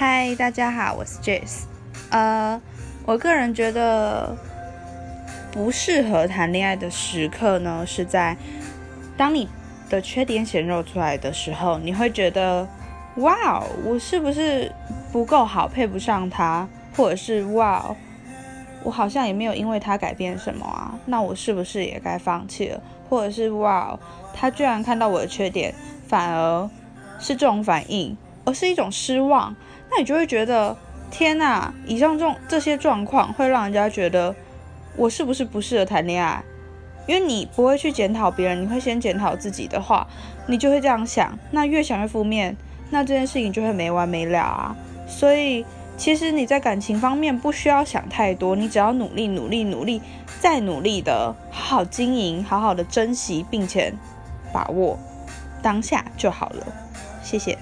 嗨，大家好，我是 Jace。呃，我个人觉得不适合谈恋爱的时刻呢，是在当你的缺点显露出来的时候，你会觉得，哇，我是不是不够好，配不上他，或者是哇，我好像也没有因为他改变什么啊，那我是不是也该放弃了？或者是哇，他居然看到我的缺点，反而是这种反应，而是一种失望。那你就会觉得，天呐，以上这种这些状况会让人家觉得我是不是不适合谈恋爱？因为你不会去检讨别人，你会先检讨自己的话，你就会这样想。那越想越负面，那这件事情就会没完没了啊。所以其实你在感情方面不需要想太多，你只要努力、努力、努力，再努力的好好经营，好好的珍惜，并且把握当下就好了。谢谢。